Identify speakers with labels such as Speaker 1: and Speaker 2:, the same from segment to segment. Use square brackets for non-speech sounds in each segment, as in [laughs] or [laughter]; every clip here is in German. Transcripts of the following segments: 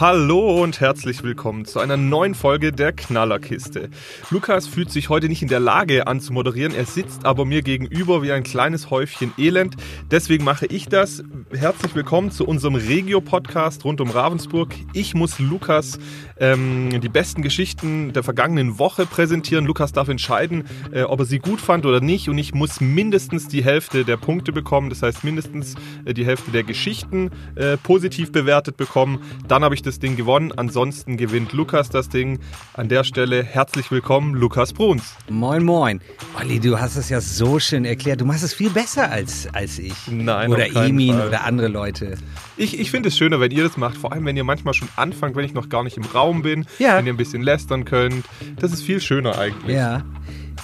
Speaker 1: Hallo und herzlich willkommen zu einer neuen Folge der Knallerkiste. Lukas fühlt sich heute nicht in der Lage anzumoderieren, er sitzt aber mir gegenüber wie ein kleines Häufchen Elend. Deswegen mache ich das. Herzlich willkommen zu unserem Regio-Podcast rund um Ravensburg. Ich muss Lukas ähm, die besten Geschichten der vergangenen Woche präsentieren. Lukas darf entscheiden, äh, ob er sie gut fand oder nicht und ich muss mindestens die Hälfte der Punkte bekommen, das heißt mindestens äh, die Hälfte der Geschichten äh, positiv bewertet bekommen. Dann habe ich das Ding gewonnen. Ansonsten gewinnt Lukas das Ding. An der Stelle herzlich willkommen, Lukas Bruns.
Speaker 2: Moin, moin. Olli, du hast es ja so schön erklärt. Du machst es viel besser als, als ich.
Speaker 1: Nein,
Speaker 2: Oder Emin
Speaker 1: Fall.
Speaker 2: oder andere Leute.
Speaker 1: Ich, ich finde es schöner, wenn ihr das macht, vor allem wenn ihr manchmal schon anfangt, wenn ich noch gar nicht im Raum bin,
Speaker 2: Ja.
Speaker 1: wenn ihr ein bisschen lästern könnt. Das ist viel schöner eigentlich.
Speaker 2: Ja.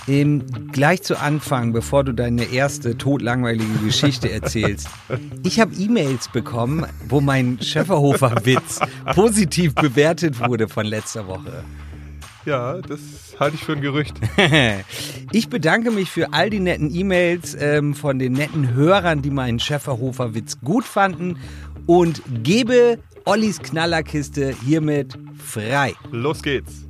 Speaker 2: Ähm, gleich zu Anfang, bevor du deine erste todlangweilige Geschichte [laughs] erzählst. Ich habe E-Mails bekommen, wo mein Schäferhofer-Witz [laughs] positiv bewertet wurde von letzter Woche.
Speaker 1: Ja, das halte ich für ein Gerücht. [laughs]
Speaker 2: Ich bedanke mich für all die netten E-Mails ähm, von den netten Hörern, die meinen Schäferhofer-Witz gut fanden und gebe Ollis Knallerkiste hiermit frei.
Speaker 1: Los geht's.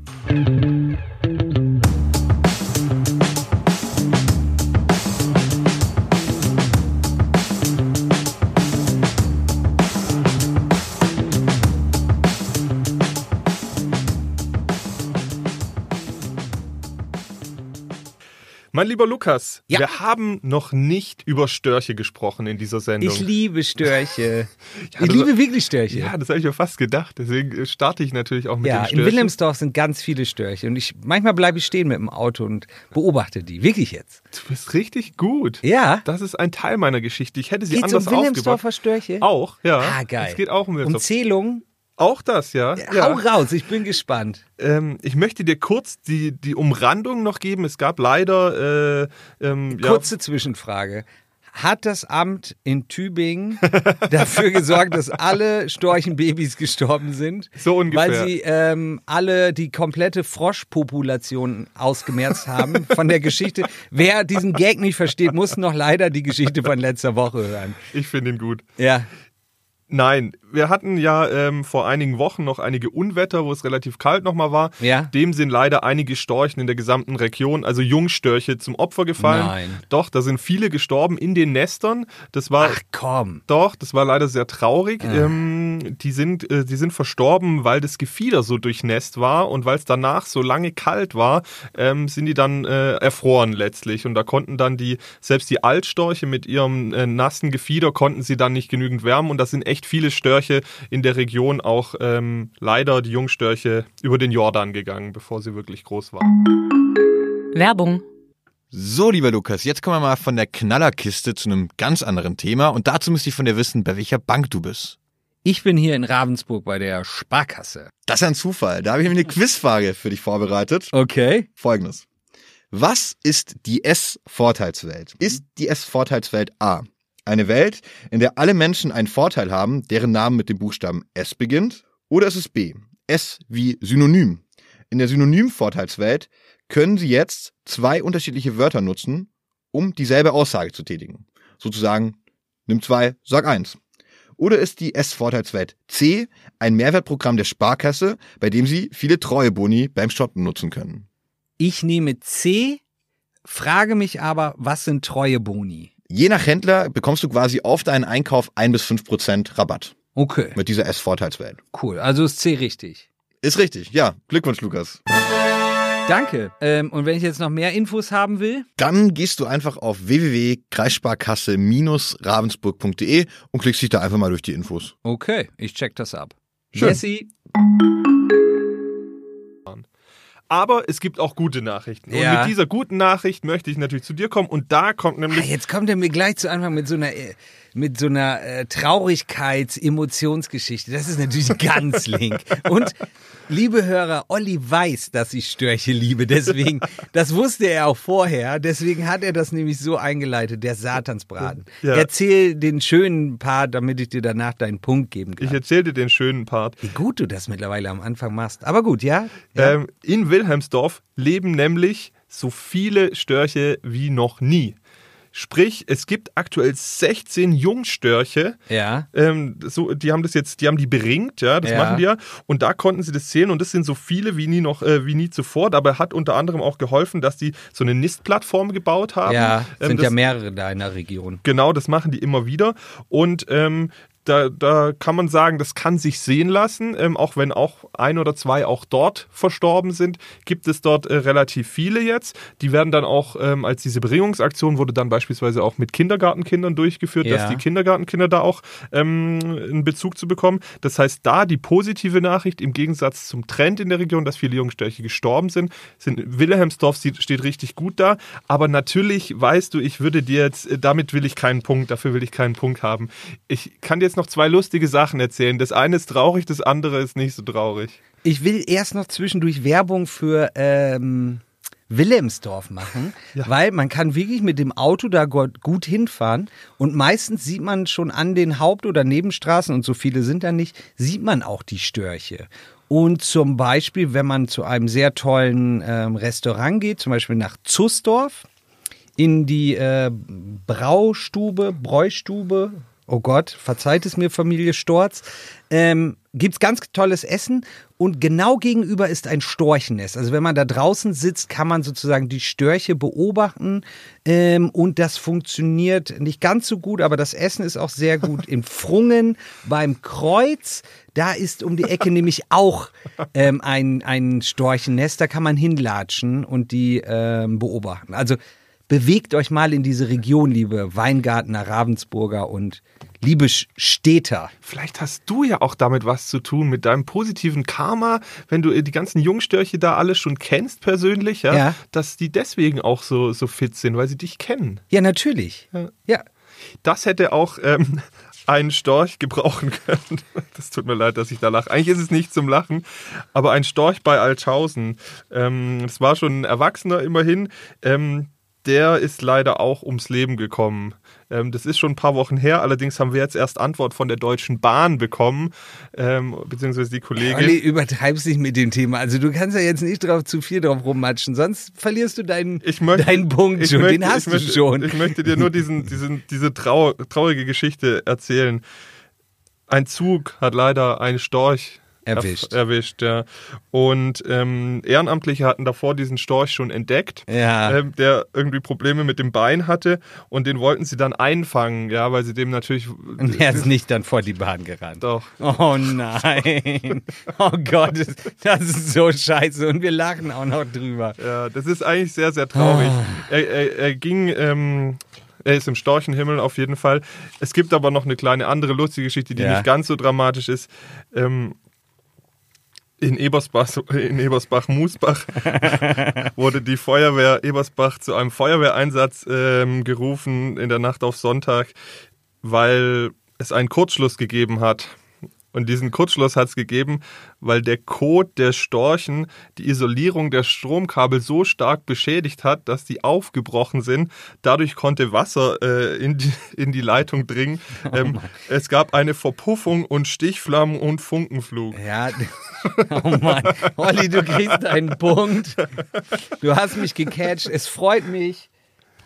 Speaker 1: Mein lieber Lukas,
Speaker 2: Ja.
Speaker 1: wir haben noch nicht über Störche gesprochen in dieser Sendung.
Speaker 2: Ich liebe Störche. [laughs]
Speaker 1: Ja,
Speaker 2: ich
Speaker 1: das-
Speaker 2: liebe wirklich Störche.
Speaker 1: ja, das habe ich mir fast gedacht. Deswegen äh, starte ich natürlich auch mit
Speaker 2: Ja,
Speaker 1: den
Speaker 2: in
Speaker 1: Störchen.
Speaker 2: Wilhelmsdorf sind ganz viele Störche und ich manchmal bleibe ich stehen mit dem Auto und beobachte die. Wirklich jetzt.
Speaker 1: Du bist richtig gut.
Speaker 2: Ja.
Speaker 1: Das ist ein Teil meiner Geschichte. Ich hätte sie
Speaker 2: Geht's um
Speaker 1: anders
Speaker 2: Wilhelmsdorfer
Speaker 1: aufgebaut.
Speaker 2: Störche?
Speaker 1: Auch, ja.
Speaker 2: Ah, geil.
Speaker 1: Es geht auch um
Speaker 2: Und
Speaker 1: Wilhelmsdorf.
Speaker 2: Zählung?
Speaker 1: Auch das, ja.
Speaker 2: Hau raus, ich bin gespannt.
Speaker 1: Ähm, ich möchte dir kurz die, die Umrandung noch geben. Es gab leider äh, ähm, ja,
Speaker 2: Kurze Zwischenfrage. Hat das Amt in Tübingen [laughs] dafür gesorgt, dass alle Storchenbabys gestorben sind?
Speaker 1: So ungefähr.
Speaker 2: Weil sie ähm, alle die komplette Froschpopulation ausgemerzt haben von der Geschichte. [laughs] Wer diesen Gag nicht versteht, muss noch leider die Geschichte von letzter Woche hören.
Speaker 1: ich finde ihn gut.
Speaker 2: Ja.
Speaker 1: Nein, wir hatten ja ähm, vor einigen Wochen noch einige Unwetter, wo es relativ kalt nochmal war.
Speaker 2: Ja.
Speaker 1: Dem sind leider einige Storchen in der gesamten Region, also Jungstörche, zum Opfer gefallen.
Speaker 2: Nein.
Speaker 1: Doch, da sind viele gestorben in den Nestern. Das war
Speaker 2: Ach komm.
Speaker 1: Doch, das war leider sehr traurig. Ähm, die, sind, äh, die sind verstorben, weil das Gefieder so durchnässt war und weil es danach so lange kalt war, ähm, sind die dann äh, erfroren letztlich. Und da konnten dann die, selbst die Altstorche mit ihrem äh, nassen Gefieder konnten sie dann nicht genügend wärmen. Und da sind echt viele Störche in der Region auch ähm, leider die Jungstörche über den Jordan gegangen, bevor sie wirklich groß waren.
Speaker 3: Werbung.
Speaker 4: So, lieber Lukas, jetzt kommen wir mal von der Knallerkiste zu einem ganz anderen Thema und dazu müsste ich von dir wissen, bei welcher Bank du bist.
Speaker 2: Ich bin hier in Ravensburg bei der Sparkasse.
Speaker 4: Das ist ein Zufall. Da habe ich mir eine Quizfrage für dich vorbereitet.
Speaker 2: Okay.
Speaker 4: Folgendes. Was ist die S-Vorteilswelt? Ist die S-Vorteilswelt A eine Welt, in der alle Menschen einen Vorteil haben, deren Name mit dem Buchstaben S beginnt? Oder ist es B? S wie Synonym. In der Synonym-Vorteilswelt können Sie jetzt zwei unterschiedliche Wörter nutzen, um dieselbe Aussage zu tätigen. Sozusagen, nimm zwei, sag eins. Oder ist die S-Vorteilswelt C ein Mehrwertprogramm der Sparkasse, bei dem Sie viele Treueboni beim Shoppen nutzen können?
Speaker 2: Ich nehme C, frage mich aber, was sind treue Boni?
Speaker 4: Je nach Händler bekommst du quasi auf deinen Einkauf ein bis fünf Prozent Rabatt
Speaker 2: Okay,
Speaker 4: mit dieser S-Vorteilswelt.
Speaker 2: cool. Also ist C richtig.
Speaker 4: Ist richtig, ja. Glückwunsch, Lukas.
Speaker 2: Danke. Ähm, und wenn ich jetzt noch mehr Infos haben will?
Speaker 4: Dann gehst du einfach auf www.kreissparkasse-ravensburg.de und klickst dich da einfach mal durch die Infos.
Speaker 2: Okay, ich check das ab.
Speaker 4: Schön.
Speaker 2: Jesse.
Speaker 1: Aber es gibt auch gute Nachrichten. Und
Speaker 2: Ja.
Speaker 1: mit dieser guten Nachricht möchte ich natürlich zu dir kommen. Und da kommt
Speaker 2: Ah,
Speaker 1: nämlich
Speaker 2: jetzt kommt er mir gleich zu Anfang mit so einer, äh, mit so einer äh, Traurigkeits-Emotionsgeschichte. Das ist natürlich [laughs] ganz link. Und liebe Hörer, Olli weiß, dass ich Störche liebe. Deswegen, das wusste er auch vorher. Deswegen hat er das nämlich so eingeleitet, der Satansbraten.
Speaker 1: Ja.
Speaker 2: Erzähl den schönen Part, damit ich dir danach deinen Punkt geben kann.
Speaker 1: ich erzähle dir den schönen Part.
Speaker 2: Wie gut du das mittlerweile am Anfang machst. Aber gut, ja? ja.
Speaker 1: Ähm, in Wilhelmsdorf leben nämlich so viele Störche wie noch nie. Sprich, es gibt aktuell 16 Jungstörche.
Speaker 2: Ja.
Speaker 1: Ähm, so, die haben das jetzt, die haben die beringt, ja, das
Speaker 2: Ja.
Speaker 1: machen die ja. Und da konnten sie das zählen und das sind so viele wie nie noch, äh, wie nie zuvor. Dabei hat unter anderem auch geholfen, dass die so eine NIST-Plattform gebaut haben.
Speaker 2: Ja,
Speaker 1: Ähm,
Speaker 2: sind
Speaker 1: das,
Speaker 2: ja mehrere da in der Region.
Speaker 1: Genau, das machen die immer wieder. Und ähm, da, da kann man sagen, das kann sich sehen lassen, ähm, auch wenn auch ein oder zwei auch dort verstorben sind, gibt es dort äh, relativ viele jetzt. Die werden dann auch, ähm, als diese Bringungsaktion wurde dann beispielsweise auch mit Kindergartenkindern durchgeführt,
Speaker 2: Ja.
Speaker 1: dass die Kindergartenkinder da auch ähm, einen Bezug zu bekommen. Das heißt, da die positive Nachricht im Gegensatz zum Trend in der Region, dass viele Jungstörche gestorben sind, sind Wilhelmsdorf steht richtig gut da. Aber natürlich weißt du, ich würde dir jetzt, äh, damit will ich keinen Punkt, dafür will ich keinen Punkt haben. Ich kann dir jetzt noch zwei lustige Sachen erzählen. Das eine ist traurig, das andere ist nicht so traurig.
Speaker 2: Ich will erst noch zwischendurch Werbung für ähm, Wilhelmsdorf machen, [laughs] weil man kann wirklich mit dem Auto da gut hinfahren und meistens sieht man schon an den Haupt- oder Nebenstraßen, und so viele sind da nicht, sieht man auch die Störche. Und zum Beispiel, wenn man zu einem sehr tollen ähm, Restaurant geht, zum Beispiel nach Zussdorf, in die äh, Braustube, Bräustube, oh Gott, verzeiht es mir, Familie Storz, ähm, gibt's ganz tolles Essen und genau gegenüber ist ein Storchennest. Also wenn man da draußen sitzt, kann man sozusagen die Störche beobachten ähm, und das funktioniert nicht ganz so gut, aber das Essen ist auch sehr gut. In Frungen beim Kreuz, da ist um die Ecke nämlich auch ähm, ein, ein Storchennest, da kann man hinlatschen und die ähm, beobachten. Also bewegt euch mal in diese Region, liebe Weingartner, Ravensburger und liebe Städter.
Speaker 1: Vielleicht hast du ja auch damit was zu tun, mit deinem positiven Karma, wenn du die ganzen Jungstörche da alle schon kennst persönlich, ja,
Speaker 2: Ja.
Speaker 1: dass die deswegen auch so, so fit sind, weil sie dich kennen.
Speaker 2: Ja, natürlich. Ja.
Speaker 1: Das hätte auch ähm, [laughs] ein Storch gebrauchen können. [laughs] Das tut mir leid, dass ich da lache. Eigentlich ist es nicht zum Lachen, aber ein Storch bei Altschausen. Ähm, das war schon ein Erwachsener immerhin. Ähm, der ist leider auch ums Leben gekommen. Ähm, das ist schon ein paar Wochen her. Allerdings haben wir jetzt erst Antwort von der Deutschen Bahn bekommen, ähm, beziehungsweise die Kollegin.
Speaker 2: Olli, übertreib's nicht mit dem Thema. Also du kannst ja jetzt nicht drauf zu viel drauf rummatschen, sonst verlierst du deinen,
Speaker 1: möchte,
Speaker 2: deinen Punkt
Speaker 1: ich
Speaker 2: schon.
Speaker 1: möchte,
Speaker 2: Den hast du
Speaker 1: möchte,
Speaker 2: schon.
Speaker 1: Ich möchte dir nur diesen, diesen, diese trau ertraurige Geschichte erzählen. Ein Zug hat leider einen Storch
Speaker 2: Erwischt.
Speaker 1: erwischt ja. Und ähm, Ehrenamtliche hatten davor diesen Storch schon entdeckt,
Speaker 2: Ja.
Speaker 1: ähm, der irgendwie Probleme mit dem Bein hatte und den wollten sie dann einfangen, ja, weil sie dem natürlich.
Speaker 2: Und er ist nicht dann vor die Bahn gerannt.
Speaker 1: Doch.
Speaker 2: Oh nein. Oh Gott, das- das ist so scheiße. Und wir lachen auch noch drüber.
Speaker 1: Ja, das ist eigentlich sehr, sehr traurig.
Speaker 2: Ah.
Speaker 1: Er, er, er ging, ähm, er ist im Storchenhimmel auf jeden Fall. Es gibt aber noch eine kleine andere lustige Geschichte, die
Speaker 2: Ja.
Speaker 1: nicht ganz so dramatisch ist. Ähm, in Ebersbach, in Ebersbach-Musbach [laughs] wurde die Feuerwehr Ebersbach zu einem Feuerwehreinsatz ähm, gerufen in der Nacht auf Sonntag, weil es einen Kurzschluss gegeben hat. Und diesen Kurzschluss hat es gegeben, weil der Kot der Storchen die Isolierung der Stromkabel so stark beschädigt hat, dass die aufgebrochen sind. Dadurch konnte Wasser äh, in, die, [laughs] in die Leitung dringen. Ähm, es gab eine Verpuffung und Stichflammen und Funkenflug.
Speaker 2: Ja, [laughs] oh Mann. Olli, du kriegst einen Punkt. Du hast mich gecatcht. Es freut mich.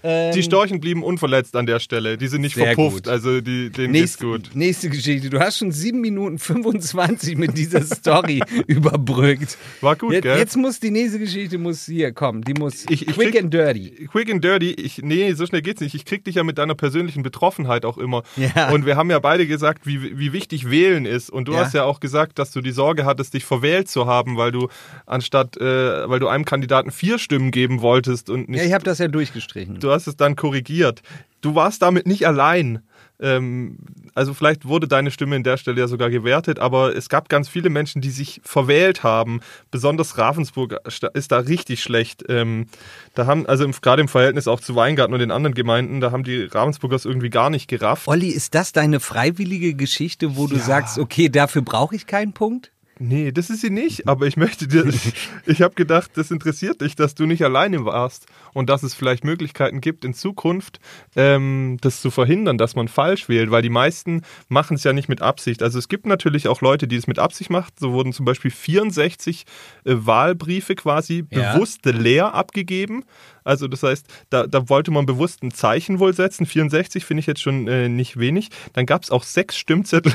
Speaker 2: Ähm,
Speaker 1: Die Storchen blieben unverletzt an der Stelle. Die sind nicht verpufft,
Speaker 2: gut.
Speaker 1: also die, denen geht's
Speaker 2: Nächste,
Speaker 1: gut.
Speaker 2: nächste Geschichte. Du hast schon 7 Minuten 25 mit dieser Story [laughs] überbrückt.
Speaker 1: War gut,
Speaker 2: jetzt,
Speaker 1: gell?
Speaker 2: Jetzt muss die nächste Geschichte muss hier kommen. Die muss
Speaker 1: Ich- ich
Speaker 2: quick
Speaker 1: krieg-
Speaker 2: and dirty.
Speaker 1: Quick and dirty, ich, nee, so schnell geht's nicht. Ich krieg dich ja mit deiner persönlichen Betroffenheit auch immer.
Speaker 2: Ja.
Speaker 1: Und wir haben ja beide gesagt, wie, wie wichtig Wählen ist. Und du
Speaker 2: Ja.
Speaker 1: hast ja auch gesagt, dass du die Sorge hattest, dich verwählt zu haben, weil du anstatt, äh, weil du einem Kandidaten vier Stimmen geben wolltest und nicht
Speaker 2: Ja, ich habe das ja durchgestrichen.
Speaker 1: du hast es dann korrigiert. Du warst damit nicht allein. Ähm, also vielleicht wurde deine Stimme in der Stelle ja sogar gewertet, aber es gab ganz viele Menschen, die sich verwählt haben. Besonders Ravensburg ist da richtig schlecht. Ähm, da haben, also gerade im Verhältnis auch zu Weingarten und den anderen Gemeinden, da haben die Ravensburgers irgendwie gar nicht gerafft.
Speaker 2: Olli, ist das deine freiwillige Geschichte, wo du sagst, okay, dafür brauche ich keinen Punkt?
Speaker 1: Nee, das ist sie nicht, aber ich möchte dir, [laughs] ich habe gedacht, das interessiert dich, dass du nicht alleine warst und dass es vielleicht Möglichkeiten gibt, in Zukunft ähm, das zu verhindern, dass man falsch wählt, weil die meisten machen es ja nicht mit Absicht. Also es gibt natürlich auch Leute, die es mit Absicht machen. So wurden zum Beispiel 64 äh, Wahlbriefe quasi
Speaker 2: Ja.
Speaker 1: bewusst leer abgegeben. Also das heißt, da, da wollte man bewusst ein Zeichen wohl setzen. 64 finde ich jetzt schon äh, nicht wenig. Dann gab es auch sechs Stimmzettel.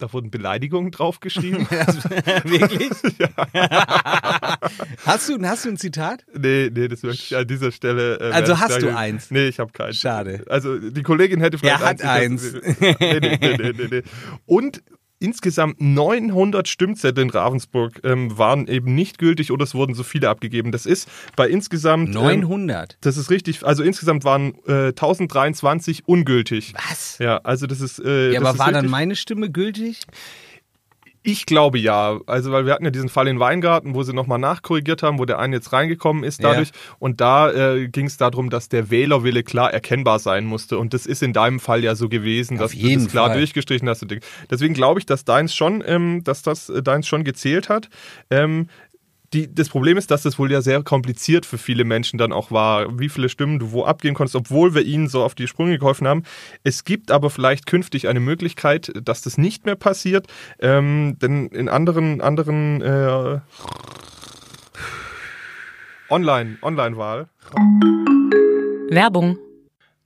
Speaker 1: Da wurden Beleidigungen draufgeschrieben. [laughs]
Speaker 2: Wirklich? [laughs] hast, du, hast du ein Zitat?
Speaker 1: Nee, nee, das möchte ich an dieser Stelle. Äh,
Speaker 2: Also hast du
Speaker 1: sagen-
Speaker 2: eins?
Speaker 1: Nee, ich habe keins.
Speaker 2: Schade.
Speaker 1: Also die Kollegin hätte vielleicht
Speaker 2: Er hat
Speaker 1: eins. Nee, nee, nee, nee, nee, nee. Und insgesamt 900 Stimmzettel in Ravensburg ähm, waren eben nicht gültig oder es wurden so viele abgegeben. Das ist bei insgesamt. Ähm,
Speaker 2: 900.
Speaker 1: das ist richtig. Also insgesamt waren äh, 1023 ungültig.
Speaker 2: Was?
Speaker 1: Ja, also das ist. Äh,
Speaker 2: Ja, aber war dann
Speaker 1: richtig-
Speaker 2: meine Stimme gültig?
Speaker 1: Ich glaube ja. Also, weil wir hatten ja diesen Fall in Weingarten, wo sie nochmal nachkorrigiert haben, wo der eine jetzt reingekommen ist
Speaker 2: Ja.
Speaker 1: dadurch. Und da äh, ging es darum, dass der Wählerwille klar erkennbar sein musste. Und das ist in deinem Fall ja so gewesen,
Speaker 2: Auf
Speaker 1: dass du das klar
Speaker 2: Fall.
Speaker 1: durchgestrichen hast. Deswegen glaube ich, dass deins schon, ähm, dass das äh, deins schon gezählt hat. Ähm, die, das Problem ist, dass das wohl ja sehr kompliziert für viele Menschen dann auch war, wie viele Stimmen du wo abgeben konntest, obwohl wir ihnen so auf die Sprünge geholfen haben. Es gibt aber vielleicht künftig eine Möglichkeit, dass das nicht mehr passiert, ähm, denn in anderen, anderen äh, Online, Online-Wahl.
Speaker 3: Werbung.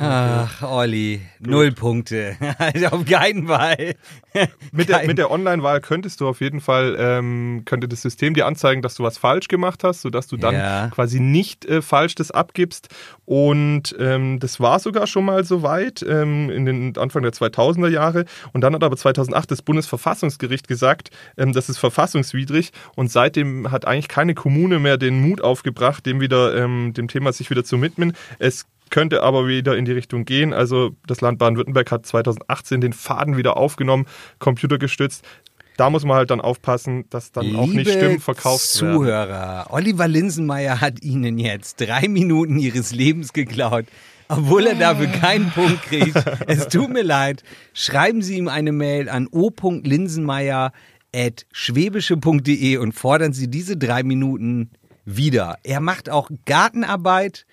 Speaker 2: Ach, Olli, null Punkte. [laughs] Also auf keinen Fall. [laughs]
Speaker 1: Mit der, mit der Online-Wahl könntest du auf jeden Fall, ähm, könnte das System dir anzeigen, dass du was falsch gemacht hast, sodass du dann
Speaker 2: Ja.
Speaker 1: quasi nicht äh, falsch das abgibst. Und ähm, das war sogar schon mal so weit ähm, in den Anfang der 2000er Jahre. Und dann hat aber 2008 das Bundesverfassungsgericht gesagt, ähm, das ist verfassungswidrig. Und seitdem hat eigentlich keine Kommune mehr den Mut aufgebracht, dem wieder, ähm, dem Thema sich wieder zu widmen. Es könnte aber wieder in die Richtung gehen. Also das Land Baden-Württemberg hat 2018 den Faden wieder aufgenommen, computergestützt. Da muss man halt dann aufpassen, dass dann auch nicht
Speaker 2: Liebe
Speaker 1: Stimmen verkauft werden.
Speaker 2: Zuhörer, Oliver Linsenmeier hat Ihnen jetzt drei Minuten Ihres Lebens geklaut. Obwohl er dafür keinen Punkt kriegt. [laughs] Es tut mir leid. Schreiben Sie ihm eine Mail an o.linsenmeier.schwäbische.de und fordern Sie diese drei Minuten wieder. Er macht auch Gartenarbeit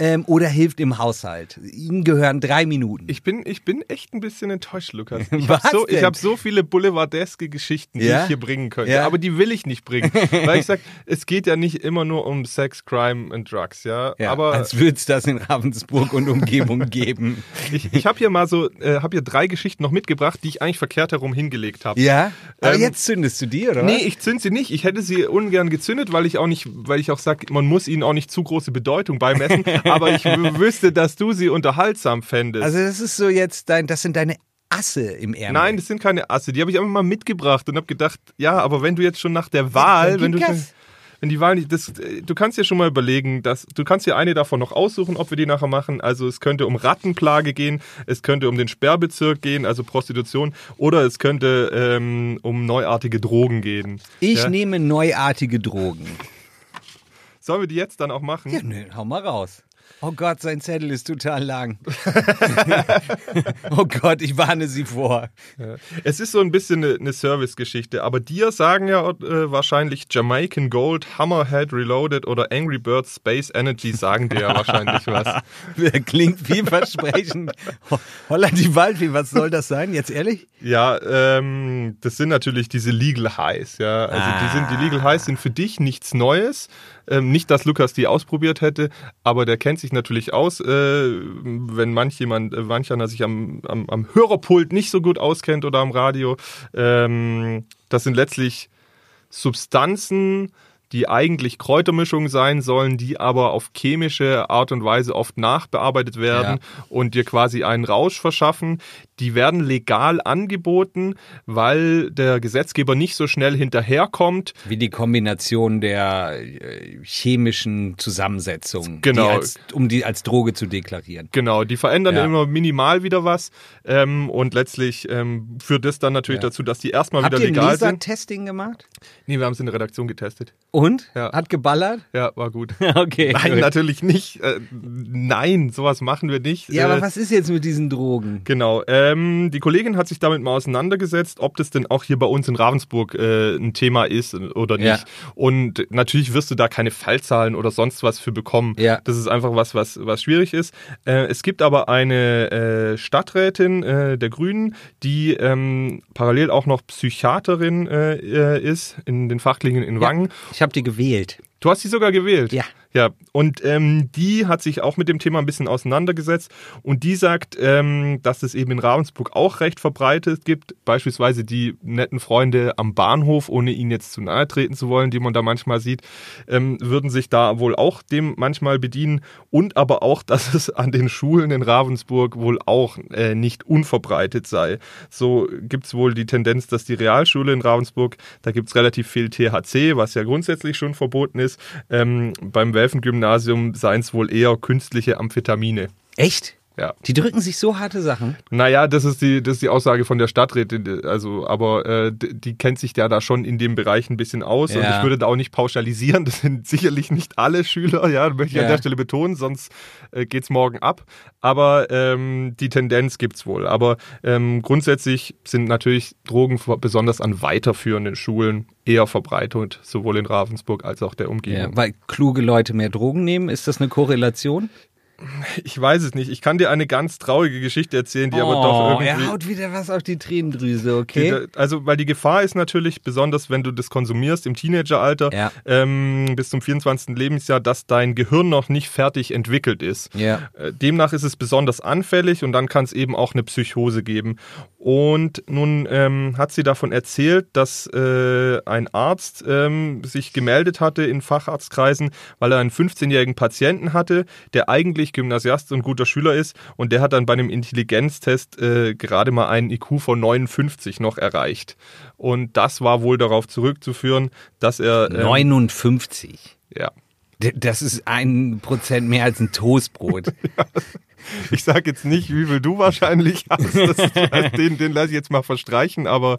Speaker 2: ähm, oder hilft im Haushalt. Ihnen gehören drei Minuten.
Speaker 1: Ich bin, ich bin echt ein bisschen enttäuscht, Lukas. [laughs] Ich habe so, ich hab so viele boulevardeske Geschichten, die
Speaker 2: Ja?
Speaker 1: ich hier bringen könnte,
Speaker 2: Ja.
Speaker 1: aber die will ich nicht bringen. [laughs] weil ich sage, es geht ja nicht immer nur um Sex, Crime und Drugs, ja.
Speaker 2: ja,
Speaker 1: aber
Speaker 2: als würde es das in Ravensburg und Umgebung [laughs] geben.
Speaker 1: ich, ich habe hier mal so, äh, habe hier drei Geschichten noch mitgebracht, die ich eigentlich verkehrt herum hingelegt habe.
Speaker 2: Ja? Aber
Speaker 1: Ähm,
Speaker 2: jetzt zündest du die, oder?
Speaker 1: Nee,
Speaker 2: was?
Speaker 1: ich zünd sie nicht. Ich hätte sie ungern gezündet, weil ich auch nicht, weil ich auch sage, man muss ihnen auch nicht zu große Bedeutung beimessen. Aber ich wüsste, dass du sie unterhaltsam fändest.
Speaker 2: Also das ist so jetzt dein, das sind deine Asse im Ärmel.
Speaker 1: Nein, das sind keine Asse. Die habe ich einfach mal mitgebracht und habe gedacht, ja, aber wenn du jetzt schon nach der Wahl,
Speaker 2: dann
Speaker 1: wenn du schon, wenn die Wahl nicht, das, du kannst dir schon mal überlegen, dass du kannst dir eine davon noch aussuchen, ob wir die nachher machen. Also es könnte um Rattenplage gehen, es könnte um den Sperrbezirk gehen, also Prostitution, oder es könnte ähm, um neuartige Drogen gehen.
Speaker 2: ich
Speaker 1: ja?
Speaker 2: nehme neuartige Drogen.
Speaker 1: Sollen wir die jetzt dann auch machen?
Speaker 2: Ja, nö, hau mal raus. Oh Gott, sein Zettel ist total lang. [laughs] oh Gott, ich warne Sie vor.
Speaker 1: Es ist so ein bisschen eine, eine Servicegeschichte, aber dir sagen ja äh, wahrscheinlich Jamaican Gold, Hammerhead Reloaded oder Angry Birds Space Energy sagen dir ja wahrscheinlich was. [laughs]
Speaker 2: Klingt vielversprechend. [laughs] Ho- Holland die Waldfee, was soll das sein? Jetzt ehrlich?
Speaker 1: Ja, ähm, das sind natürlich diese Legal Highs, ja. Also die sind die Legal Highs sind für dich nichts Neues. Ähm, nicht, dass Lukas die ausprobiert hätte, aber der kennt sich natürlich aus, äh, wenn manch jemand, äh, manch einer sich am, am, am Hörerpult nicht so gut auskennt oder am Radio. Ähm, das sind letztlich Substanzen, die eigentlich Kräutermischungen sein sollen, die aber auf chemische Art und Weise oft nachbearbeitet werden und dir quasi einen Rausch verschaffen. Die werden legal angeboten, weil der Gesetzgeber nicht so schnell hinterherkommt.
Speaker 2: Wie die Kombination der äh, chemischen Zusammensetzung,
Speaker 1: Genau.
Speaker 2: die als, um die als Droge zu deklarieren.
Speaker 1: Genau, die verändern
Speaker 2: Ja.
Speaker 1: immer minimal wieder was ähm, und letztlich ähm, führt das dann natürlich
Speaker 2: Ja.
Speaker 1: dazu, dass die erstmal
Speaker 2: Habt
Speaker 1: wieder
Speaker 2: ihr ein
Speaker 1: legal sind.
Speaker 2: Lasertesting gemacht?
Speaker 1: Nee, wir haben es in der Redaktion getestet.
Speaker 2: Und?
Speaker 1: Ja.
Speaker 2: Hat geballert?
Speaker 1: Ja, war gut. [laughs]
Speaker 2: Okay.
Speaker 1: Nein,
Speaker 2: gut.
Speaker 1: natürlich nicht. Äh, nein, sowas machen wir nicht.
Speaker 2: Ja,
Speaker 1: äh,
Speaker 2: aber was ist jetzt mit diesen Drogen?
Speaker 1: Genau. Ähm, die Kollegin hat sich damit mal auseinandergesetzt, ob das denn auch hier bei uns in Ravensburg äh, ein Thema ist oder nicht.
Speaker 2: Ja.
Speaker 1: Und natürlich wirst du da keine Fallzahlen oder sonst was für bekommen.
Speaker 2: Ja.
Speaker 1: Das ist einfach was, was, was schwierig ist. Äh, es gibt aber eine äh, Stadträtin äh, der Grünen, die ähm, parallel auch noch Psychiaterin äh, äh, ist in den Fachkliniken in Wangen.
Speaker 2: Ich habe die gewählt.
Speaker 1: Du hast sie sogar gewählt.
Speaker 2: Ja.
Speaker 1: Ja, und ähm, die hat sich auch mit dem Thema ein bisschen auseinandergesetzt und die sagt, ähm, dass es eben in Ravensburg auch recht verbreitet gibt. Beispielsweise die netten Freunde am Bahnhof, ohne ihnen jetzt zu nahe treten zu wollen, die man da manchmal sieht, ähm, würden sich da wohl auch dem manchmal bedienen. Und aber auch, [laughs] dass es an den Schulen in Ravensburg wohl auch äh, nicht unverbreitet sei. So gibt's wohl die Tendenz, dass die Realschule in Ravensburg, da gibt's relativ viel THC, was ja grundsätzlich schon verboten ist. Ähm, beim Welfen-Gymnasium seien es wohl eher künstliche Amphetamine.
Speaker 2: Echt?
Speaker 1: Ja.
Speaker 2: Die drücken sich so harte Sachen.
Speaker 1: Naja, das ist die, das ist die Aussage von der Stadträtin. Also, aber äh, die kennt sich ja da schon in dem Bereich ein bisschen aus. Und
Speaker 2: Ja.
Speaker 1: ich würde da auch nicht pauschalisieren. Das sind sicherlich nicht alle Schüler, ja, möchte ich an
Speaker 2: Ja.
Speaker 1: der Stelle betonen, sonst äh, geht's morgen ab. Aber ähm, die Tendenz gibt's wohl. Aber ähm, grundsätzlich sind natürlich Drogen besonders an weiterführenden Schulen eher verbreitet, sowohl in Ravensburg als auch der Umgebung.
Speaker 2: Ja, weil kluge Leute mehr Drogen nehmen. Ist das eine Korrelation?
Speaker 1: Ich weiß es nicht. Ich kann dir eine ganz traurige Geschichte erzählen, die aber doch irgendwie.
Speaker 2: Oh, er haut wieder was auf die Tränendrüse,
Speaker 1: Die
Speaker 2: okay?
Speaker 1: da- Also, weil die Gefahr ist natürlich, besonders wenn du das konsumierst im Teenageralter,
Speaker 2: Ja.
Speaker 1: ähm, bis zum 24. Lebensjahr, dass dein Gehirn noch nicht fertig entwickelt ist.
Speaker 2: Ja.
Speaker 1: Äh, Demnach ist es besonders anfällig und dann kann es eben auch eine Psychose geben. Und nun ähm, hat sie davon erzählt, dass äh, ein Arzt ähm, sich gemeldet hatte in Facharztkreisen, weil er einen 15-jährigen Patienten hatte, der eigentlich Gymnasiast und guter Schüler ist und der hat dann bei einem Intelligenztest äh, gerade mal einen IQ von 59 noch erreicht. Und das war wohl darauf zurückzuführen, dass er ähm,
Speaker 2: 59.
Speaker 1: ja,
Speaker 2: D- Das ist ein Prozent mehr als ein Toastbrot. [laughs]
Speaker 1: Ich sag jetzt nicht, wie viel du wahrscheinlich hast. Das, den, den lasse ich jetzt mal verstreichen, aber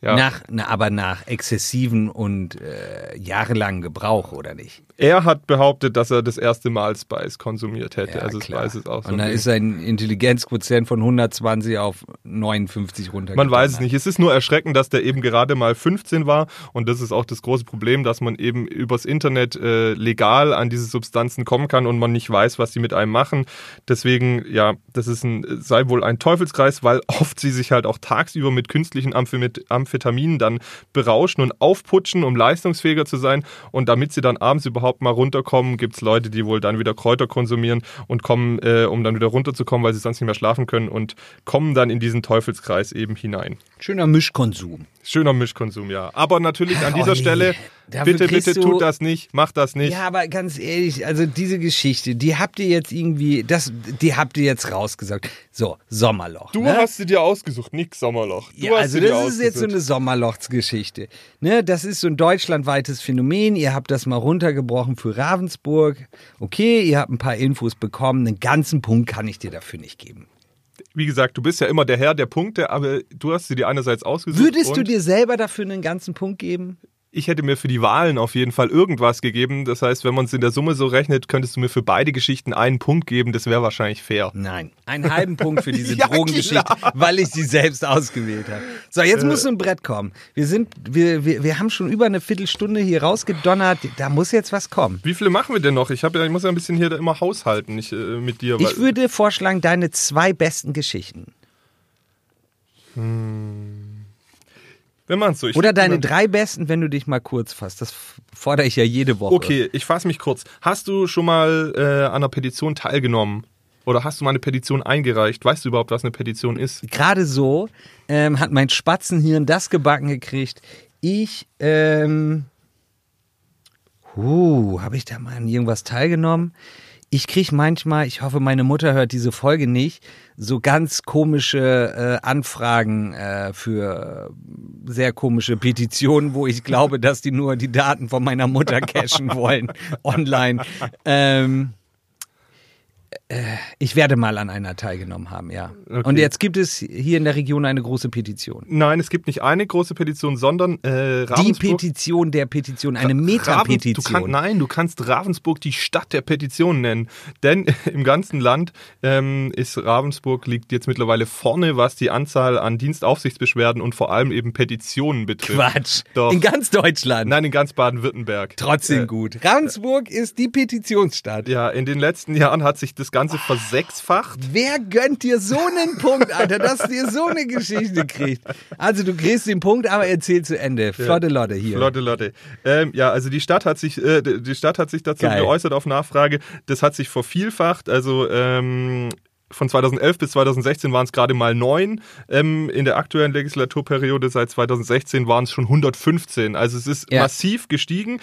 Speaker 1: ja.
Speaker 2: Nach, na, aber nach exzessiven und äh, jahrelangen Gebrauch, oder nicht?
Speaker 1: Er hat behauptet, dass er das erste Mal Spice konsumiert hätte. also es weiß es auch so.
Speaker 2: Und
Speaker 1: Ding.
Speaker 2: ist sein Intelligenzquotient von 120 auf 59 runtergegangen.
Speaker 1: Man weiß es nicht. Es ist nur erschreckend, dass der eben gerade mal 15 war. Und das ist auch das große Problem, dass man eben übers Internet äh, legal an diese Substanzen kommen kann und man nicht weiß, was sie mit einem machen. Deswegen, ja, das ist ein, sei wohl ein Teufelskreis, weil [laughs] oft sie sich halt auch tagsüber mit künstlichen Amphetaminen dann berauschen und aufputschen, um leistungsfähiger zu sein. Und damit sie dann abends überhaupt mal runterkommen, gibt es Leute, die wohl dann wieder Kräuter konsumieren und kommen, äh, um dann wieder runterzukommen, weil sie sonst nicht mehr schlafen können und kommen dann in diesen Teufelskreis eben hinein.
Speaker 2: Schöner Mischkonsum.
Speaker 1: Schöner Mischkonsum, ja. Aber natürlich an [laughs]
Speaker 2: Oh
Speaker 1: dieser
Speaker 2: nee.
Speaker 1: Stelle,
Speaker 2: Dafür
Speaker 1: bitte, bitte tut das nicht, macht das nicht.
Speaker 2: Ja, aber ganz ehrlich, also diese Geschichte, die habt ihr jetzt irgendwie, das, die habt ihr jetzt rausgesagt. So, Sommerloch.
Speaker 1: Du
Speaker 2: ne?
Speaker 1: hast sie dir ausgesucht, nix Sommerloch. Du
Speaker 2: Ja,
Speaker 1: hast
Speaker 2: also das ist jetzt so
Speaker 1: ausgesucht.
Speaker 2: eine Sommerlochsgeschichte. Ne, das ist so ein deutschlandweites Phänomen. Ihr habt das mal runtergebrochen für Ravensburg. Okay, ihr habt ein paar Infos bekommen. Einen ganzen Punkt kann ich dir dafür nicht geben.
Speaker 1: Wie gesagt, du bist ja immer der Herr der Punkte, aber du hast sie dir einerseits ausgesucht.
Speaker 2: Würdest du dir selber dafür einen ganzen Punkt geben?
Speaker 1: Ich hätte mir für die Wahlen auf jeden Fall irgendwas gegeben. Das heißt, wenn man es in der Summe so rechnet, könntest du mir für beide Geschichten einen Punkt geben. Das wäre wahrscheinlich fair.
Speaker 2: Nein. Einen halben Punkt für diese [laughs]
Speaker 1: Ja,
Speaker 2: Drogengeschichte,
Speaker 1: klar.
Speaker 2: weil ich sie selbst ausgewählt habe. So, jetzt muss ein Brett kommen. Wir sind, wir, wir, wir haben schon über eine Viertelstunde hier rausgedonnert. Da muss jetzt was kommen.
Speaker 1: Wie viele machen wir denn noch? Ich, hab ja, ich muss ja ein bisschen hier immer haushalten ich, äh, mit dir.
Speaker 2: Ich würde vorschlagen, deine zwei besten Geschichten.
Speaker 1: Wir machen's so. Ich
Speaker 2: Oder deine drei besten, wenn du dich mal kurz fasst. Das fordere ich ja jede Woche.
Speaker 1: Okay, ich fasse mich kurz. Hast du schon mal äh, an einer Petition teilgenommen? Oder hast du mal eine Petition eingereicht? Weißt du überhaupt, was eine Petition ist?
Speaker 2: Gerade so ähm, hat mein Spatzenhirn das gebacken gekriegt. Ich, ähm, uh, habe ich da mal an irgendwas teilgenommen? Ich krieg manchmal, ich hoffe, meine Mutter hört diese Folge nicht, so ganz komische äh, Anfragen äh, für äh, sehr komische Petitionen, wo ich glaube, dass die nur die Daten von meiner Mutter cachen wollen [laughs] online. Ähm, äh, ich werde mal an einer teilgenommen haben, ja.
Speaker 1: Okay.
Speaker 2: Und jetzt gibt es hier in der Region eine große Petition.
Speaker 1: Nein, es gibt nicht eine große Petition, sondern äh,
Speaker 2: Die
Speaker 1: Ravensburg.
Speaker 2: Petition der Petition, eine Metapetition.
Speaker 1: kann, nein, du kannst Ravensburg die Stadt der Petitionen nennen. Denn [laughs] im ganzen Land ähm, ist Ravensburg liegt jetzt mittlerweile vorne, was die Anzahl an Dienstaufsichtsbeschwerden und vor allem eben Petitionen betrifft.
Speaker 2: Quatsch.
Speaker 1: Doch.
Speaker 2: In ganz Deutschland.
Speaker 1: Nein, in ganz Baden-Württemberg.
Speaker 2: Trotzdem
Speaker 1: Äh,
Speaker 2: gut. Ravensburg ist die Petitionsstadt.
Speaker 1: Ja, in den letzten Jahren hat sich das Ganze versechsfacht.
Speaker 2: Wer gönnt dir so einen Punkt, Alter, dass dir so eine Geschichte kriegt? Also du kriegst den Punkt, aber erzähl zu Ende. Flotte Lotte hier.
Speaker 1: Lotte, Lotte. Ähm, ja, also die Stadt hat sich, äh, die Stadt hat sich dazu
Speaker 2: Geil.
Speaker 1: geäußert auf Nachfrage. Das hat sich vervielfacht. Also ähm, von 2011 bis 2016 waren es gerade mal neun. Ähm, in der aktuellen Legislaturperiode seit 2016 waren es schon 115. Also es ist
Speaker 2: Ja.
Speaker 1: massiv gestiegen.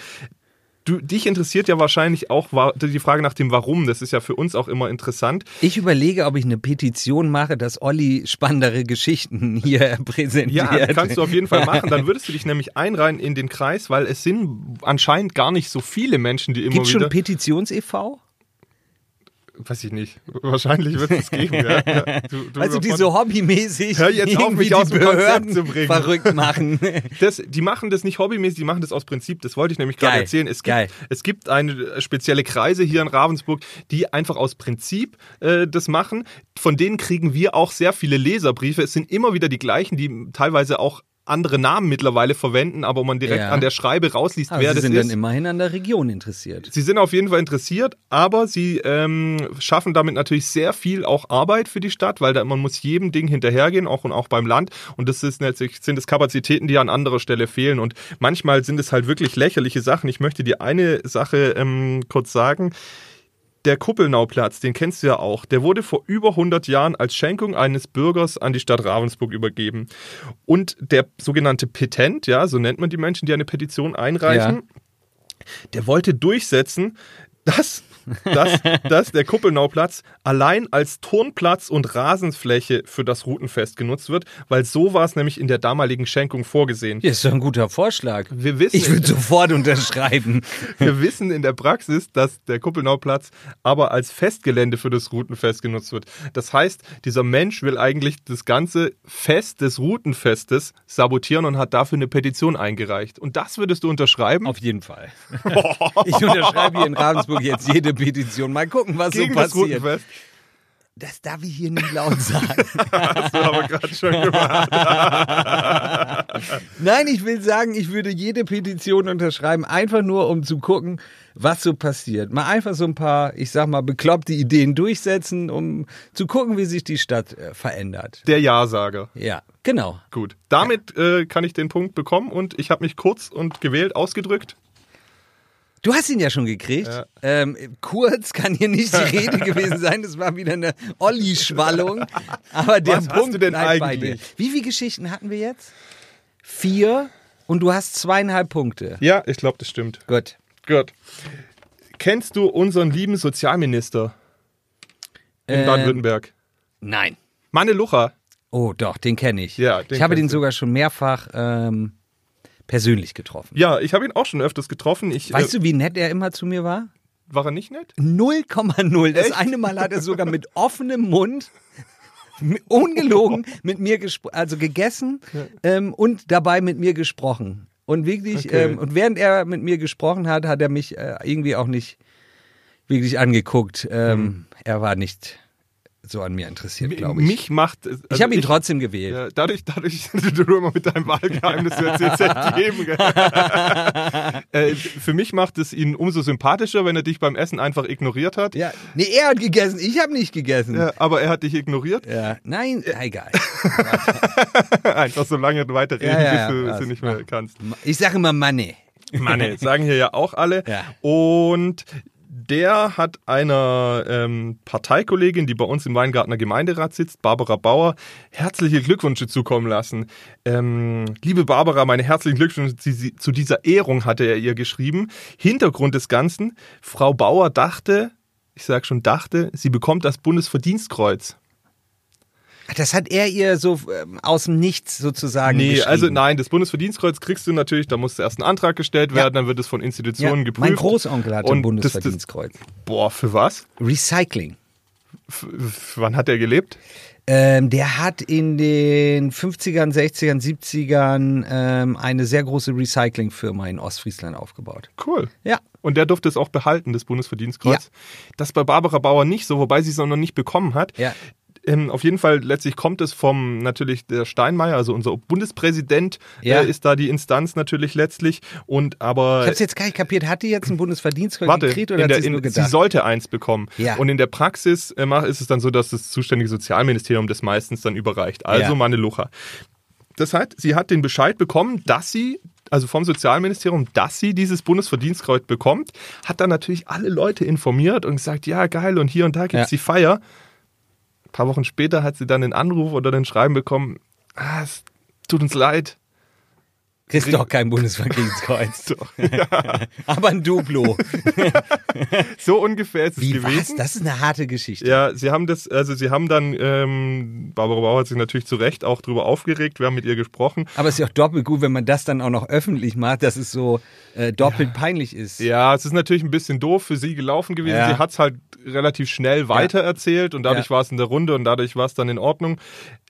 Speaker 1: Du, dich interessiert ja wahrscheinlich auch die Frage nach dem Warum. Das ist ja für uns auch immer interessant.
Speaker 2: Ich überlege, ob ich eine Petition mache, dass Olli spannendere Geschichten [laughs] hier präsentiert.
Speaker 1: Ja, kannst du auf jeden Fall machen. Dann würdest du dich nämlich einreihen in den Kreis, weil es sind anscheinend gar nicht so viele Menschen, die immer
Speaker 2: Gibt
Speaker 1: wieder.
Speaker 2: schon Petitions-e.V.?
Speaker 1: Weiß ich nicht. [laughs] Wahrscheinlich wird es geben, ja. [laughs] Du, du
Speaker 2: Also die so hobbymäßig
Speaker 1: Hör jetzt auf, mich
Speaker 2: die
Speaker 1: aus dem
Speaker 2: Behörden
Speaker 1: zu bringen.
Speaker 2: verrückt machen. [laughs]
Speaker 1: das, die machen das nicht hobbymäßig, die machen das aus Prinzip. Das wollte ich nämlich gerade erzählen. Es
Speaker 2: geil.
Speaker 1: gibt, es gibt eine spezielle Kreise hier in Ravensburg, die einfach aus Prinzip äh, das machen. Von denen kriegen wir auch sehr viele Leserbriefe. Es sind immer wieder die gleichen, die teilweise auch andere Namen mittlerweile verwenden, aber man direkt
Speaker 2: Ja.
Speaker 1: an der Schreibe rausliest,
Speaker 2: Aber
Speaker 1: wer
Speaker 2: sie
Speaker 1: das
Speaker 2: sind
Speaker 1: ist.
Speaker 2: dann immerhin an der Region interessiert.
Speaker 1: Sie sind auf jeden Fall interessiert, aber sie ähm, schaffen damit natürlich sehr viel auch Arbeit für die Stadt, weil da, man muss jedem Ding hinterhergehen, auch und auch beim Land. Und das ist natürlich, sind es Kapazitäten, die an anderer Stelle fehlen. Und manchmal sind es halt wirklich lächerliche Sachen. Ich möchte dir eine Sache ähm, kurz sagen. Der Kuppelnauplatz, den kennst du ja auch, der wurde vor über 100 Jahren als Schenkung eines Bürgers an die Stadt Ravensburg übergeben. Und der sogenannte Petent, ja, so nennt man die Menschen, die eine Petition einreichen, der wollte durchsetzen, dass, dass, dass der Kuppelnauplatz allein als Turnplatz und Rasenfläche für das Routenfest genutzt wird, weil so war es nämlich in der damaligen Schenkung vorgesehen.
Speaker 2: Ja, ist doch ein guter Vorschlag.
Speaker 1: Wir wissen,
Speaker 2: Ich würde sofort unterschreiben. [laughs]
Speaker 1: wir wissen in der Praxis, dass der Kuppelnauplatz aber als Festgelände für das Routenfest genutzt wird. Das heißt, dieser Mensch will eigentlich das ganze Fest des Routenfestes sabotieren und hat dafür eine Petition eingereicht. Und das würdest du unterschreiben?
Speaker 2: Auf jeden Fall. [laughs] Ich unterschreibe hier in Ravensburg jetzt jede Petition. Mal gucken, was
Speaker 1: gegen
Speaker 2: so
Speaker 1: das
Speaker 2: passiert.
Speaker 1: Routenfest?
Speaker 2: Das darf ich hier nicht laut sagen. [laughs]
Speaker 1: Hast du aber gerade schon gemacht. [laughs]
Speaker 2: Nein, ich will sagen, ich würde jede Petition unterschreiben, einfach nur um zu gucken, was so passiert. Mal einfach so ein paar, ich sag mal, bekloppte Ideen durchsetzen, um zu gucken, wie sich die Stadt äh, verändert.
Speaker 1: Der Ja-Sager.
Speaker 2: Ja, genau.
Speaker 1: Gut. Damit äh, kann ich den Punkt bekommen und ich habe mich kurz und gewählt ausgedrückt.
Speaker 2: Du hast ihn ja schon gekriegt.
Speaker 1: Ja.
Speaker 2: Ähm, kurz kann hier nicht die Rede [laughs] gewesen sein. Das war wieder eine Olli-Schwallung. Aber der
Speaker 1: Was hast
Speaker 2: Punkt
Speaker 1: du denn
Speaker 2: bleibt bei
Speaker 1: eigentlich?
Speaker 2: dir. Wie viele Geschichten hatten wir jetzt? Vier. Und du hast zweieinhalb Punkte.
Speaker 1: Ja, ich glaube, das stimmt.
Speaker 2: Gut.
Speaker 1: Gut. Kennst du unseren lieben Sozialminister in
Speaker 2: Ähm,
Speaker 1: Baden-Württemberg?
Speaker 2: Nein.
Speaker 1: Manne Lucha.
Speaker 2: Oh, doch, den kenne ich.
Speaker 1: Ja, den
Speaker 2: ich habe den
Speaker 1: kennst du.
Speaker 2: sogar schon mehrfach ähm, persönlich getroffen.
Speaker 1: Ja, ich habe ihn auch schon öfters getroffen. Ich,
Speaker 2: Weißt
Speaker 1: äh,
Speaker 2: du, wie nett er immer zu mir war?
Speaker 1: war er nicht nett?
Speaker 2: 0,0. Das
Speaker 1: Echt?
Speaker 2: eine Mal hat er sogar mit offenem Mund, ungelogen, [laughs] mit mir also gegessen ähm, und dabei mit mir gesprochen. Und wirklich,
Speaker 1: Okay.
Speaker 2: ähm, und während er mit mir gesprochen hat, hat er mich äh, irgendwie auch nicht wirklich angeguckt. Ähm,
Speaker 1: Hm.
Speaker 2: Er war nicht so an mir interessiert, glaube ich.
Speaker 1: Mich macht. Also
Speaker 2: ich habe ihn trotzdem gewählt.
Speaker 1: Ja, dadurch, dadurch, [laughs] du immer mit deinem Wahlgeheimnis jetzt jetzt geben. gell? [laughs] äh, für mich macht es ihn umso sympathischer, wenn er dich beim Essen einfach ignoriert hat.
Speaker 2: Ja, nee, er hat gegessen, ich habe nicht gegessen. Ja.
Speaker 1: Ja, aber er hat dich ignoriert.
Speaker 2: nein, egal. [laughs]
Speaker 1: Einfach so lange weiterreden,
Speaker 2: Ja, ja, ja,
Speaker 1: bis du sie nicht mehr kannst.
Speaker 2: Ich sage immer Manne.
Speaker 1: Manne, sagen hier ja auch alle.
Speaker 2: Ja.
Speaker 1: Und der hat einer ähm, Parteikollegin, die bei uns im Weingartner Gemeinderat sitzt, Barbara Bauer, herzliche Glückwünsche zukommen lassen. Ähm, liebe Barbara, meine herzlichen Glückwünsche zu, dieser Ehrung hatte er ihr geschrieben. Hintergrund des Ganzen, Frau Bauer dachte, ich sag schon dachte, sie bekommt das Bundesverdienstkreuz.
Speaker 2: Das hat er ihr so ähm, aus dem Nichts sozusagen
Speaker 1: Nee, also nein, das Bundesverdienstkreuz kriegst du natürlich, da muss erst ein Antrag gestellt werden,
Speaker 2: Ja.
Speaker 1: dann wird es von
Speaker 2: ja,
Speaker 1: Institutionen geprüft.
Speaker 2: mein Großonkel hatte ein
Speaker 1: Und das- das-
Speaker 2: Bundesverdienstkreuz.
Speaker 1: Boah, für was?
Speaker 2: Recycling.
Speaker 1: F wann hat er gelebt?
Speaker 2: Ähm, der hat in den 50ern, 60ern, 70ern ähm, eine sehr große Recyclingfirma in Ostfriesland aufgebaut.
Speaker 1: Cool.
Speaker 2: Ja.
Speaker 1: Und der durfte es auch behalten, das Bundesverdienstkreuz. Das bei Barbara Bauer nicht so, wobei sie es auch noch nicht bekommen hat.
Speaker 2: Ja.
Speaker 1: Ähm, auf jeden Fall, letztlich kommt es vom natürlich der Steinmeier, also unser Bundespräsident
Speaker 2: Ja.
Speaker 1: äh, ist da die Instanz natürlich letztlich. Und aber
Speaker 2: Ich hab's jetzt gar nicht kapiert. Hat die jetzt ein Bundesverdienstkreuz
Speaker 1: Warte,
Speaker 2: gekriegt oder
Speaker 1: in
Speaker 2: hat
Speaker 1: der,
Speaker 2: sie es nur
Speaker 1: in, sie sollte eins bekommen.
Speaker 2: Ja.
Speaker 1: Und in der Praxis äh, ist es dann so, dass das zuständige Sozialministerium das meistens dann überreicht. Also
Speaker 2: Ja.
Speaker 1: Manelucha. Das heißt, sie hat den Bescheid bekommen, dass sie, also vom Sozialministerium, dass sie dieses Bundesverdienstkreuz bekommt, hat dann natürlich alle Leute informiert und gesagt, ja geil und hier und da gibt's
Speaker 2: Ja.
Speaker 1: die Feier. Ein paar Wochen später hat sie dann den Anruf oder den Schreiben bekommen, ah, es tut uns leid.
Speaker 2: Kriegst doch kein Bundesverdienstkreuz. [laughs]
Speaker 1: Ja. [laughs]
Speaker 2: Aber ein Duplo. [laughs]
Speaker 1: So ungefähr ist es
Speaker 2: Wie
Speaker 1: gewesen.
Speaker 2: was? Das ist eine harte Geschichte.
Speaker 1: Ja, sie haben das, also sie haben dann, ähm, Barbara Bauer hat sich natürlich zu Recht auch drüber aufgeregt, wir haben mit ihr gesprochen.
Speaker 2: Aber es ist ja auch doppelt gut, wenn man das dann auch noch öffentlich macht, dass es so äh, doppelt peinlich ist.
Speaker 1: Ja, es ist natürlich ein bisschen doof für sie gelaufen gewesen.
Speaker 2: Ja.
Speaker 1: Sie hat es halt relativ schnell weitererzählt und dadurch
Speaker 2: Ja.
Speaker 1: war es in der Runde und dadurch war es dann in Ordnung.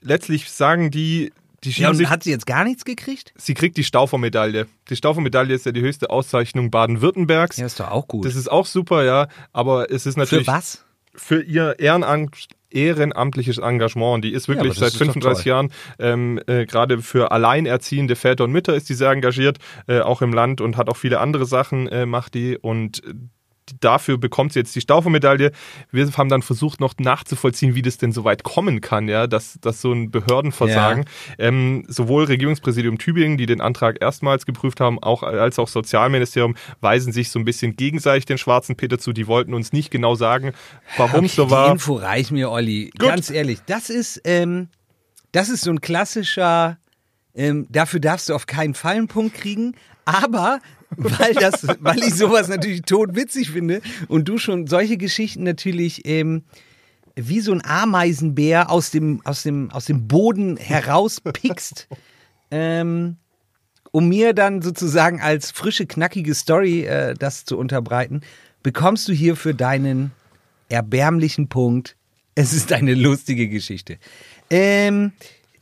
Speaker 1: Letztlich sagen die, die
Speaker 2: Ja, und
Speaker 1: sich,
Speaker 2: hat sie jetzt gar nichts gekriegt?
Speaker 1: sie kriegt die Staufer-Medaille. Die Staufer-Medaille ist ja die höchste Auszeichnung Baden-Württembergs.
Speaker 2: Ja, ist doch auch gut.
Speaker 1: Das ist auch super, ja, aber es ist
Speaker 2: Für
Speaker 1: natürlich
Speaker 2: was?
Speaker 1: für ihr Ehrenamt, ehrenamtliches Engagement. Und die ist wirklich
Speaker 2: das
Speaker 1: seit
Speaker 2: ist doch
Speaker 1: 35
Speaker 2: toll.
Speaker 1: Jahren ähm, äh, gerade für alleinerziehende Väter und Mütter ist die sehr engagiert, äh, auch im Land und hat auch viele andere Sachen, äh, macht die. Und dafür bekommt sie jetzt die Staufer-Medaille. Wir haben dann versucht, noch nachzuvollziehen, wie das denn so weit kommen kann, ja, dass, dass so ein Behördenversagen, ähm, sowohl Regierungspräsidium Tübingen, die den Antrag erstmals geprüft haben, auch, als auch Sozialministerium, weisen sich so ein bisschen gegenseitig den schwarzen Peter zu. Die wollten uns nicht genau sagen, warum so
Speaker 2: Die
Speaker 1: war.
Speaker 2: Info reicht mir, Olli.
Speaker 1: Gut.
Speaker 2: Ganz ehrlich, das ist, ähm, das ist so ein klassischer, ähm, dafür darfst du auf keinen Fall einen Punkt kriegen, aber weil das, weil ich sowas natürlich todwitzig finde und du schon solche Geschichten natürlich ähm, wie so ein Ameisenbär aus dem, aus dem, aus dem Boden herauspickst, ähm, um mir dann sozusagen als frische, knackige Story äh, das zu unterbreiten, bekommst du hier für deinen erbärmlichen Punkt. Es ist eine lustige Geschichte. Ähm,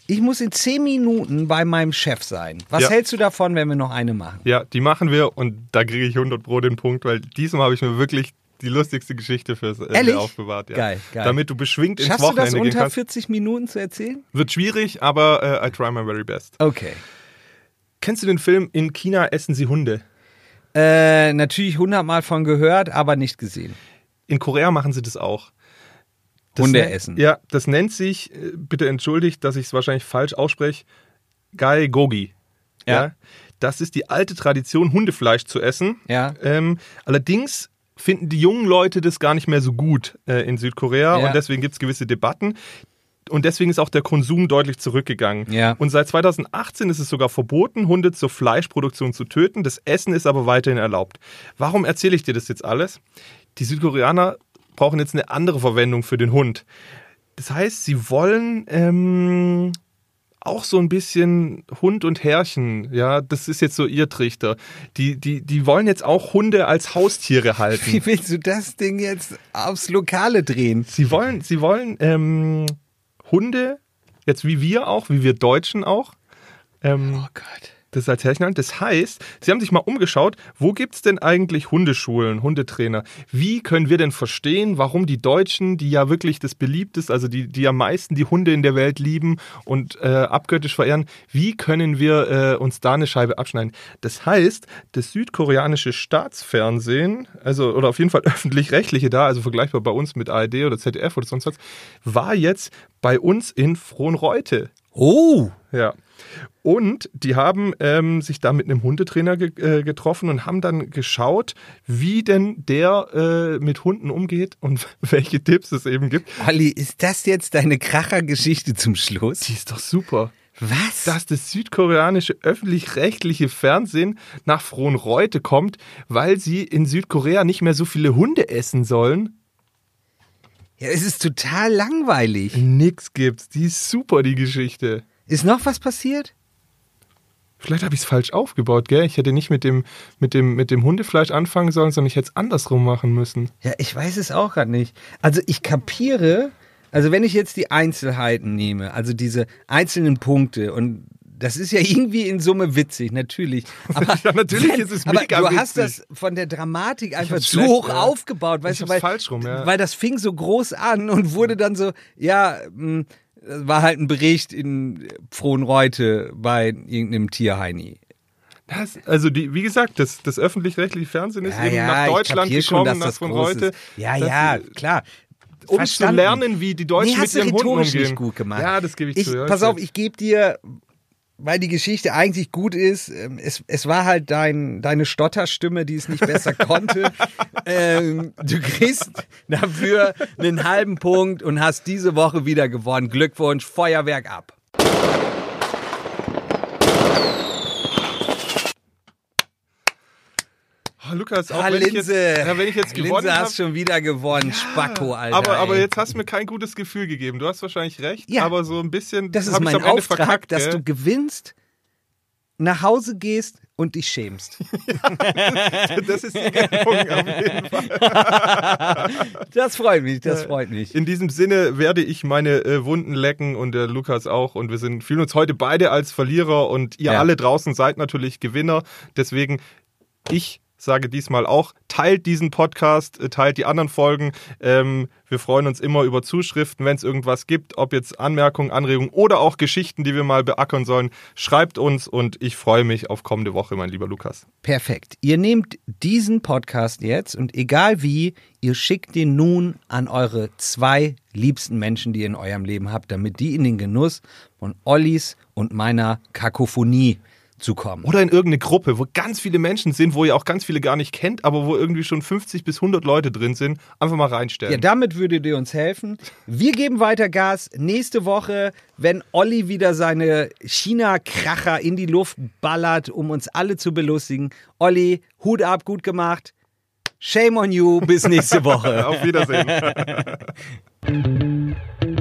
Speaker 2: ich muss in zehn Minuten bei meinem Chef sein. Was
Speaker 1: Ja.
Speaker 2: hältst du davon, wenn wir noch eine machen?
Speaker 1: Ja, die machen wir und da kriege ich 100 Pro den Punkt, weil diesmal habe ich mir wirklich die lustigste Geschichte fürs Ende
Speaker 2: Ehrlich?
Speaker 1: aufbewahrt. Ja.
Speaker 2: Geil, geil.
Speaker 1: Damit du beschwingt ins
Speaker 2: Schaffst du das
Speaker 1: Wochenende gehen
Speaker 2: unter
Speaker 1: kannst.
Speaker 2: 40 Minuten zu erzählen?
Speaker 1: Wird schwierig, aber äh, I try my very best.
Speaker 2: Okay.
Speaker 1: Kennst du den Film In China essen sie Hunde?
Speaker 2: Äh, natürlich hundertmal von gehört, aber nicht gesehen.
Speaker 1: In Korea machen sie das auch. Das
Speaker 2: Hunde essen.
Speaker 1: Ja, das nennt sich, äh, bitte entschuldigt, dass ich es wahrscheinlich falsch ausspreche, Gai Gogi.
Speaker 2: Ja.
Speaker 1: Das ist die alte Tradition, Hundefleisch zu essen.
Speaker 2: Ja.
Speaker 1: Ähm, allerdings finden die jungen Leute das gar nicht mehr so gut äh, in Südkorea
Speaker 2: Ja.
Speaker 1: und deswegen gibt es gewisse Debatten. Und deswegen ist auch der Konsum deutlich zurückgegangen.
Speaker 2: Ja.
Speaker 1: Und seit 2018 ist es sogar verboten, Hunde zur Fleischproduktion zu töten. Das Essen ist aber weiterhin erlaubt. Warum erzähle ich dir das jetzt alles? Die Südkoreaner brauchen jetzt eine andere Verwendung für den Hund. Das heißt, sie wollen ähm, auch so ein bisschen Hund und Herrchen, ja, das ist jetzt so ihr Trichter. Die, die, die wollen jetzt auch Hunde als Haustiere halten.
Speaker 2: Wie willst du das Ding jetzt aufs Lokale drehen?
Speaker 1: Sie wollen, sie wollen ähm, Hunde, jetzt wie wir auch, wie wir Deutschen auch, ähm,
Speaker 2: Oh Gott.
Speaker 1: Das als Herrchen halten. Das heißt, sie haben sich mal umgeschaut, wo gibt's denn eigentlich Hundeschulen, Hundetrainer? Wie können wir denn verstehen, warum die Deutschen, die ja wirklich das beliebteste, also die, die am meisten die Hunde in der Welt lieben und äh, abgöttisch verehren, wie können wir äh, uns da eine Scheibe abschneiden? Das heißt, das südkoreanische Staatsfernsehen, also oder auf jeden Fall [laughs] öffentlich-rechtliche da, also vergleichbar bei uns mit ARD oder ZDF oder sonst was, war jetzt bei uns in Frohnreute.
Speaker 2: Oh.
Speaker 1: Ja. Und die haben ähm, sich da mit einem Hundetrainer ge äh, getroffen und haben dann geschaut, wie denn der äh, mit Hunden umgeht und [laughs] welche Tipps es eben gibt.
Speaker 2: Olli, ist das jetzt deine Krachergeschichte zum Schluss?
Speaker 1: Die ist doch super.
Speaker 2: Was?
Speaker 1: Dass das südkoreanische öffentlich-rechtliche Fernsehen nach Frohnreute kommt, weil sie in Südkorea nicht mehr so viele Hunde essen sollen.
Speaker 2: Ja, es ist total langweilig.
Speaker 1: Nix gibt's. Die ist super, die Geschichte.
Speaker 2: Ist noch was passiert?
Speaker 1: Vielleicht habe ich es falsch aufgebaut, gell? Ich hätte nicht mit dem, mit, dem, mit dem Hundefleisch anfangen sollen, sondern ich hätte es andersrum machen müssen.
Speaker 2: Ja, ich weiß es auch gerade nicht. Also ich kapiere, also wenn ich jetzt die Einzelheiten nehme, also diese einzelnen Punkte und das ist ja [laughs] irgendwie in Summe witzig, natürlich. [laughs] Aber
Speaker 1: Ja, natürlich ist es
Speaker 2: aber
Speaker 1: mega
Speaker 2: du hast
Speaker 1: witzig.
Speaker 2: das von der Dramatik einfach zu hoch
Speaker 1: ja.
Speaker 2: aufgebaut, weißt
Speaker 1: Ich
Speaker 2: du, weil,
Speaker 1: falsch rum, ja.
Speaker 2: weil das fing so groß an und wurde dann so, ja, mh, das war halt ein Bericht in Frohnreute bei irgendeinem Tierheini.
Speaker 1: Das, also die, wie gesagt, das, das öffentlich-rechtliche Fernsehen ist
Speaker 2: Ja,
Speaker 1: eben
Speaker 2: ja,
Speaker 1: nach Deutschland
Speaker 2: kapier schon,
Speaker 1: gekommen,
Speaker 2: dass
Speaker 1: nach
Speaker 2: das
Speaker 1: von
Speaker 2: groß
Speaker 1: heute.
Speaker 2: ist. Ja, ja, klar.
Speaker 1: Um
Speaker 2: Verstanden.
Speaker 1: zu lernen, wie die Deutschen
Speaker 2: nee,
Speaker 1: mit ihren Hunden umgehen.
Speaker 2: nicht gut gemacht.
Speaker 1: Ja, das gebe ich,
Speaker 2: ich
Speaker 1: zu. Ja,
Speaker 2: pass auf, ich gebe dir, weil die Geschichte eigentlich gut ist, ähm, es, es war halt dein, deine Stotterstimme, die es nicht besser [laughs] konnte. ähm, du kriegst dafür einen halben Punkt und hast diese Woche wieder gewonnen. Glückwunsch, Feuerwerk ab.
Speaker 1: Oh, Lukas, auch
Speaker 2: Ah,
Speaker 1: wenn ich, jetzt,
Speaker 2: Linse.
Speaker 1: ja, wenn ich jetzt gewonnen
Speaker 2: Linse
Speaker 1: habe.
Speaker 2: hast schon wieder gewonnen, Spacko, Alter.
Speaker 1: Aber, aber jetzt hast du mir kein gutes Gefühl gegeben. Du hast wahrscheinlich recht,
Speaker 2: Ja.
Speaker 1: aber so ein bisschen
Speaker 2: Das ist
Speaker 1: hab
Speaker 2: mein
Speaker 1: am
Speaker 2: Auftrag,
Speaker 1: verkackt,
Speaker 2: dass du gewinnst, nach Hause gehst und dich schämst. [laughs]
Speaker 1: Das ist die Geltung auf jeden Fall. [laughs]
Speaker 2: Das freut mich, das freut mich.
Speaker 1: In diesem Sinne werde ich meine äh, Wunden lecken und der Lukas auch. Und wir sind, fühlen uns heute beide als Verlierer und ihr
Speaker 2: Ja.
Speaker 1: alle draußen seid natürlich Gewinner. Deswegen, ich sage diesmal auch, teilt diesen Podcast, äh, teilt die anderen Folgen. Ähm, wir freuen uns immer über Zuschriften, wenn es irgendwas gibt, ob jetzt Anmerkungen, Anregungen oder auch Geschichten, die wir mal beackern sollen. Schreibt uns und ich freue mich auf kommende Woche, mein lieber Lukas.
Speaker 2: Perfekt. Ihr nehmt diesen Podcast jetzt und egal wie, ihr schickt den nun an eure zwei liebsten Menschen, die ihr in eurem Leben habt, damit die in den Genuss von Ollis und meiner Kakophonie zu kommen.
Speaker 1: Oder in irgendeine Gruppe, wo ganz viele Menschen sind, wo ihr auch ganz viele gar nicht kennt, aber wo irgendwie schon 50 bis 100 Leute drin sind. Einfach mal reinstellen.
Speaker 2: Ja, damit würdet ihr uns helfen. Wir geben weiter Gas. Nächste Woche, wenn Olli wieder seine China-Kracher in die Luft ballert, um uns alle zu belustigen. Olli, Hut ab, gut gemacht. Shame on you. Bis nächste Woche. [laughs]
Speaker 1: Auf Wiedersehen. [laughs]